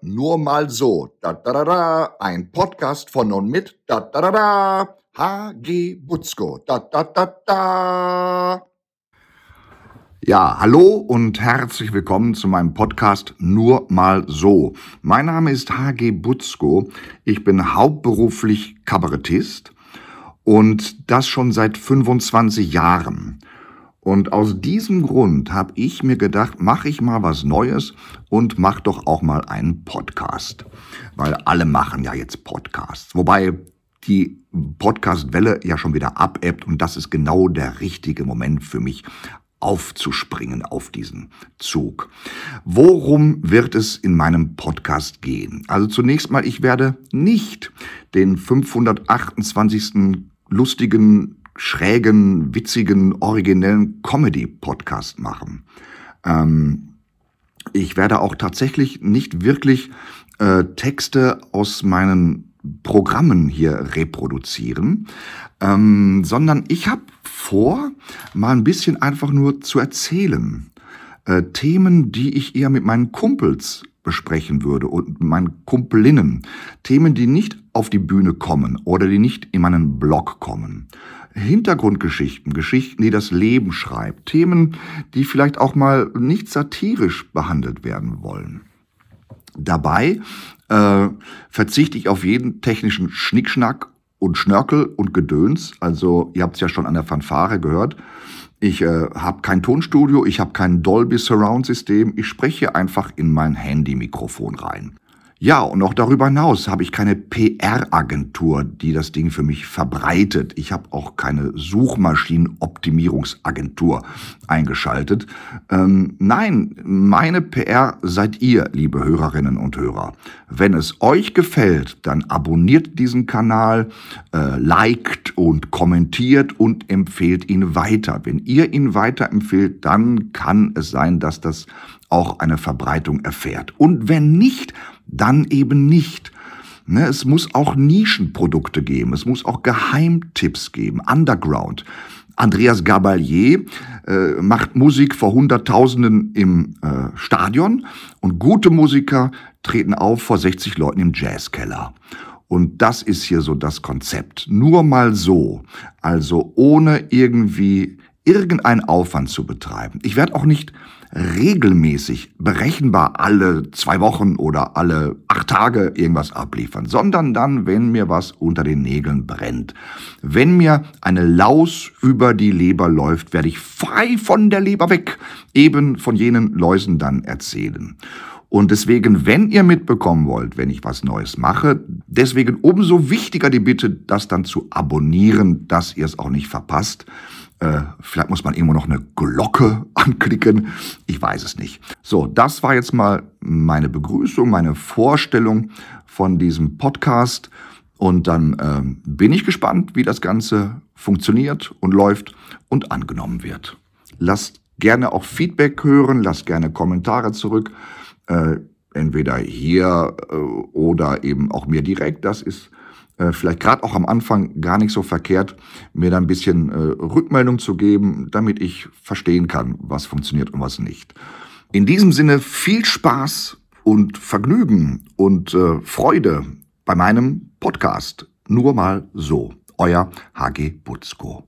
Nur mal so. Ein Podcast von und mit HG Butzko. Ja, hallo und herzlich willkommen zu meinem Podcast Nur mal so. Mein Name ist HG Butzko. Ich bin hauptberuflich Kabarettist und das schon seit 25 Jahren. Und aus diesem Grund habe ich mir gedacht, mache ich mal was Neues und mach doch auch mal einen Podcast. Weil alle machen ja jetzt Podcasts. Wobei die Podcast-Welle ja schon wieder abebbt und das ist genau der richtige Moment für mich aufzuspringen auf diesen Zug. Worum wird es in meinem Podcast gehen? Also zunächst mal, ich werde nicht den 528. lustigen schrägen, witzigen, originellen Comedy-Podcast machen. Ähm, ich werde auch tatsächlich nicht wirklich äh, Texte aus meinen Programmen hier reproduzieren, ähm, sondern ich habe vor, mal ein bisschen einfach nur zu erzählen. Äh, Themen, die ich eher mit meinen Kumpels besprechen würde und meinen Kumpelinnen. Themen, die nicht auf die Bühne kommen oder die nicht in meinen Blog kommen. Hintergrundgeschichten, Geschichten, die das Leben schreibt, Themen, die vielleicht auch mal nicht satirisch behandelt werden wollen. Dabei äh, verzichte ich auf jeden technischen Schnickschnack und Schnörkel und Gedöns. Also ihr habt es ja schon an der Fanfare gehört. Ich äh, habe kein Tonstudio, ich habe kein Dolby Surround System. Ich spreche einfach in mein Handy-Mikrofon rein. Ja, und auch darüber hinaus habe ich keine PR-Agentur, die das Ding für mich verbreitet. Ich habe auch keine Suchmaschinenoptimierungsagentur eingeschaltet. Ähm, nein, meine PR seid ihr, liebe Hörerinnen und Hörer. Wenn es euch gefällt, dann abonniert diesen Kanal, äh, liked und kommentiert und empfehlt ihn weiter. Wenn ihr ihn weiterempfehlt, dann kann es sein, dass das auch eine Verbreitung erfährt. Und wenn nicht, dann eben nicht. Ne, es muss auch Nischenprodukte geben, es muss auch Geheimtipps geben, Underground. Andreas Gabalier äh, macht Musik vor Hunderttausenden im äh, Stadion und gute Musiker treten auf vor 60 Leuten im Jazzkeller. Und das ist hier so das Konzept. Nur mal so. Also ohne irgendwie irgendeinen Aufwand zu betreiben. Ich werde auch nicht regelmäßig berechenbar alle zwei Wochen oder alle acht Tage irgendwas abliefern, sondern dann, wenn mir was unter den Nägeln brennt. Wenn mir eine Laus über die Leber läuft, werde ich frei von der Leber weg, eben von jenen Läusen dann erzählen. Und deswegen, wenn ihr mitbekommen wollt, wenn ich was Neues mache, deswegen umso wichtiger die Bitte, das dann zu abonnieren, dass ihr es auch nicht verpasst. Äh, vielleicht muss man irgendwo noch eine Glocke anklicken. Ich weiß es nicht. So, das war jetzt mal meine Begrüßung, meine Vorstellung von diesem Podcast. Und dann ähm, bin ich gespannt, wie das Ganze funktioniert und läuft und angenommen wird. Lasst gerne auch Feedback hören, lasst gerne Kommentare zurück. Äh, entweder hier äh, oder eben auch mir direkt. Das ist äh, vielleicht gerade auch am Anfang gar nicht so verkehrt, mir da ein bisschen äh, Rückmeldung zu geben, damit ich verstehen kann, was funktioniert und was nicht. In diesem Sinne viel Spaß und Vergnügen und äh, Freude bei meinem Podcast. Nur mal so. Euer HG Butzko.